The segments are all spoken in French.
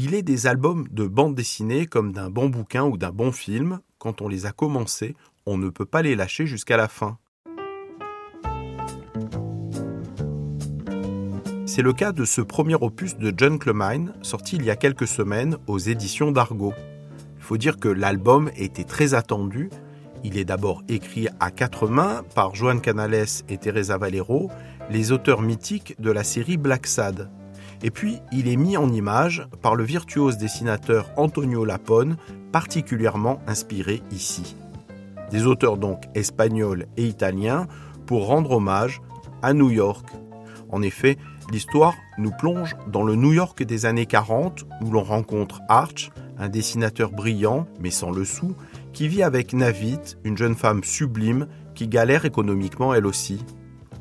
Il est des albums de bande dessinée comme d'un bon bouquin ou d'un bon film. Quand on les a commencés, on ne peut pas les lâcher jusqu'à la fin. C'est le cas de ce premier opus de John Clemine, sorti il y a quelques semaines aux éditions d'Argo. Il faut dire que l'album était très attendu. Il est d'abord écrit à quatre mains par Joan Canales et Teresa Valero, les auteurs mythiques de la série Black Sad. Et puis, il est mis en image par le virtuose dessinateur Antonio Lapone, particulièrement inspiré ici. Des auteurs donc espagnols et italiens pour rendre hommage à New York. En effet, L'histoire nous plonge dans le New York des années 40 où l'on rencontre Arch, un dessinateur brillant mais sans le sou, qui vit avec Navit, une jeune femme sublime qui galère économiquement elle aussi.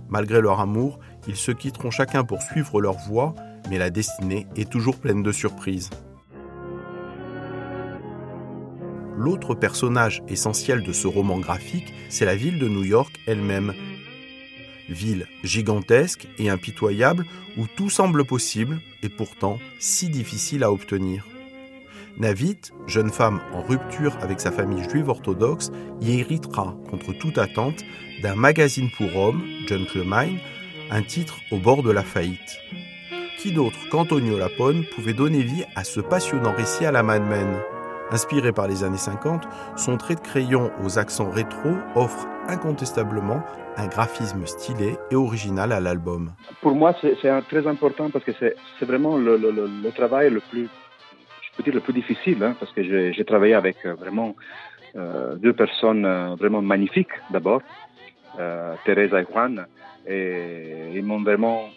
Malgré leur amour, ils se quitteront chacun pour suivre leur voie, mais la destinée est toujours pleine de surprises. L'autre personnage essentiel de ce roman graphique, c'est la ville de New York elle-même, ville gigantesque et impitoyable où tout semble possible et pourtant si difficile à obtenir. Navit, jeune femme en rupture avec sa famille juive orthodoxe, y héritera, contre toute attente, d'un magazine pour hommes, Clemine, un titre au bord de la faillite. Qui d'autre qu'Antonio Lapone pouvait donner vie à ce passionnant récit à la Mad Men? Inspiré par les années 50, son trait de crayon aux accents rétro offre incontestablement un graphisme stylé et original à l'album. Pour moi, c'est très important parce que c'est vraiment le, travail le plus, je peux dire, le plus difficile, hein, parce que j'ai travaillé avec euh, vraiment euh, deux personnes euh, vraiment magnifiques d'abord, Teresa et Juan, et ils m'ont vraiment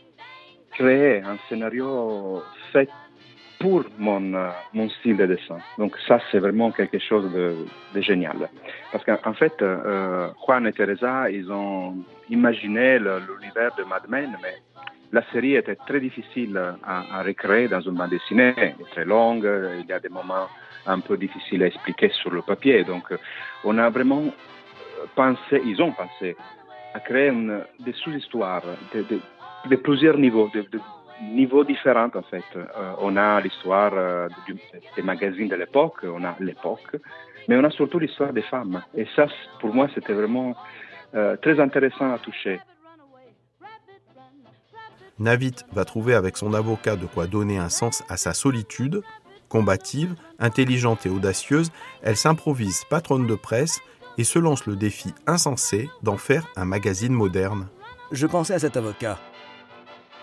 créé un scénario fait pour mon, euh, mon style de dessin. Donc ça, c'est vraiment quelque chose de, de génial. Parce qu'en fait, euh, Juan et Teresa, ils ont imaginé l'univers de Mad Men, mais la série était très difficile à, recréer dans une bande dessinée, est très longue, il y a des moments un peu difficiles à expliquer sur le papier. Donc on a vraiment pensé, ils ont pensé à créer une, des sous-histoires de, de, de, plusieurs niveaux, de, niveaux différents en fait. Euh, on a l'histoire euh, des magazines de l'époque, on a l'époque, mais on a surtout l'histoire des femmes. Et ça, pour moi, c'était vraiment euh, très intéressant à toucher. Navit va trouver avec son avocat de quoi donner un sens à sa solitude. Combative, intelligente et audacieuse, elle s'improvise patronne de presse et se lance le défi insensé d'en faire un magazine moderne. Je pensais à cet avocat.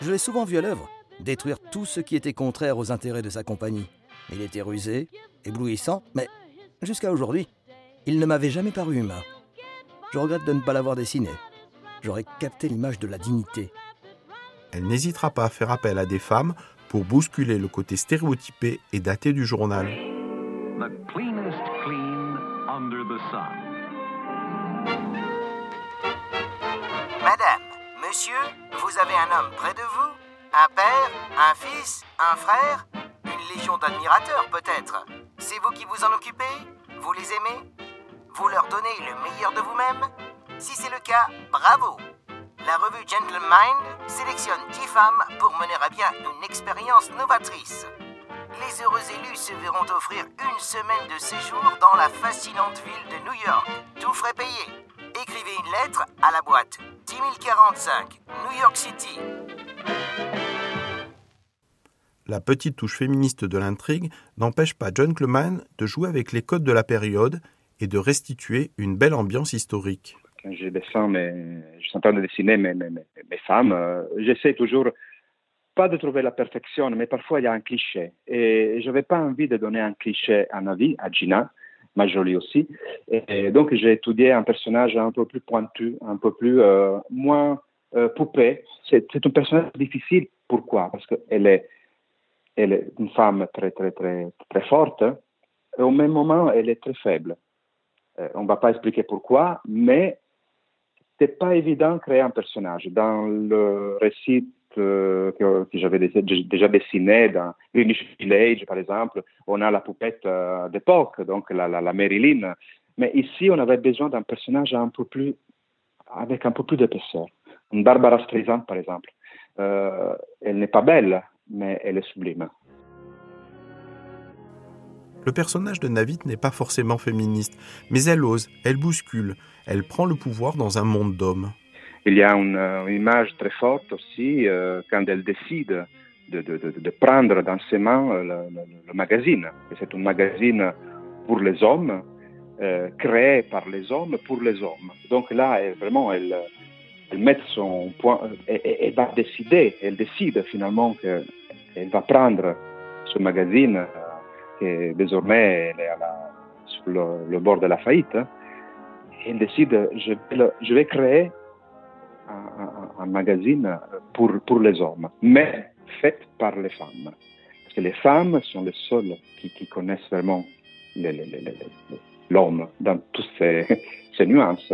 Je l'ai souvent vu à l'œuvre, détruire tout ce qui était contraire aux intérêts de sa compagnie. Il était rusé, éblouissant, mais jusqu'à aujourd'hui, il ne m'avait jamais paru humain. Je regrette de ne pas l'avoir dessiné. J'aurais capté l'image de la dignité. Elle n'hésitera pas à faire appel à des femmes pour bousculer le côté stéréotypé et daté du journal. Madame, monsieur, vous avez un homme près de vous Un père Un fils Un frère Une légion d'admirateurs peut-être. C'est vous qui vous en occupez Vous les aimez Vous leur donnez le meilleur de vous-même. Si c'est le cas, bravo. La revue Gentleman sélectionne 10 femmes pour mener à bien une expérience novatrice. Les heureux élus se verront offrir une semaine de séjour dans la fascinante ville de New York, tout frais payé. Écrivez une lettre à la boîte 10045, New York City. La petite touche féministe de l'intrigue n'empêche pas John Cleman de jouer avec les codes de la période et de restituer une belle ambiance historique. Quand je dessine, mais je suis en train de dessiner mes, mes, mes femmes, euh, j'essaie toujours pas de trouver la perfection, mais parfois il y a un cliché. Et je n'avais pas envie de donner un cliché à Navi, à Gina, ma jolie aussi. Et, donc j'ai étudié un personnage un peu plus pointu, un peu plus euh, moins euh, poupée. C'est, un personnage difficile. Pourquoi? Parce qu'elle est, elle est une femme très, très, très, très forte, et au même moment, elle est très faible. Euh, on ne va pas expliquer pourquoi, mais c'est pas évident de créer un personnage. Dans le récit que, j'avais déjà dessiné dans Greenwich Village, par exemple, on a la poupette euh, d'époque, donc la, la, la, Marilyn. Mais ici, on avait besoin d'un personnage avec un peu plus d'épaisseur. Une Barbara Streisand, par exemple. Euh, elle n'est pas belle, mais elle est sublime. Le personnage de Navit n'est pas forcément féministe, mais elle ose, elle bouscule, elle prend le pouvoir dans un monde d'hommes. Il y a une, image très forte aussi euh, quand elle décide de, prendre dans ses mains le, le, magazine. C'est un magazine pour les hommes, euh, créé par les hommes pour les hommes. Donc là, vraiment, elle, va décider, elle décide finalement qu'elle va prendre ce magazine, euh, que désormais est sur le, bord de la faillite. Elle décide, je vais créer magazine pour, pour les hommes, mais fait par les femmes. Parce que les femmes sont les seules qui, connaissent vraiment l'homme dans toutes ses, nuances.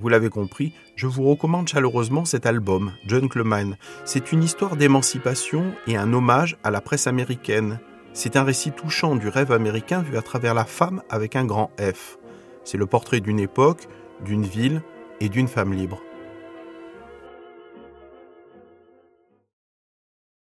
Vous l'avez compris, je vous recommande chaleureusement cet album, Clemine. C'est une histoire d'émancipation et un hommage à la presse américaine. C'est un récit touchant du rêve américain vu à travers la femme avec un grand F. C'est le portrait d'une époque, d'une ville et d'une femme libre.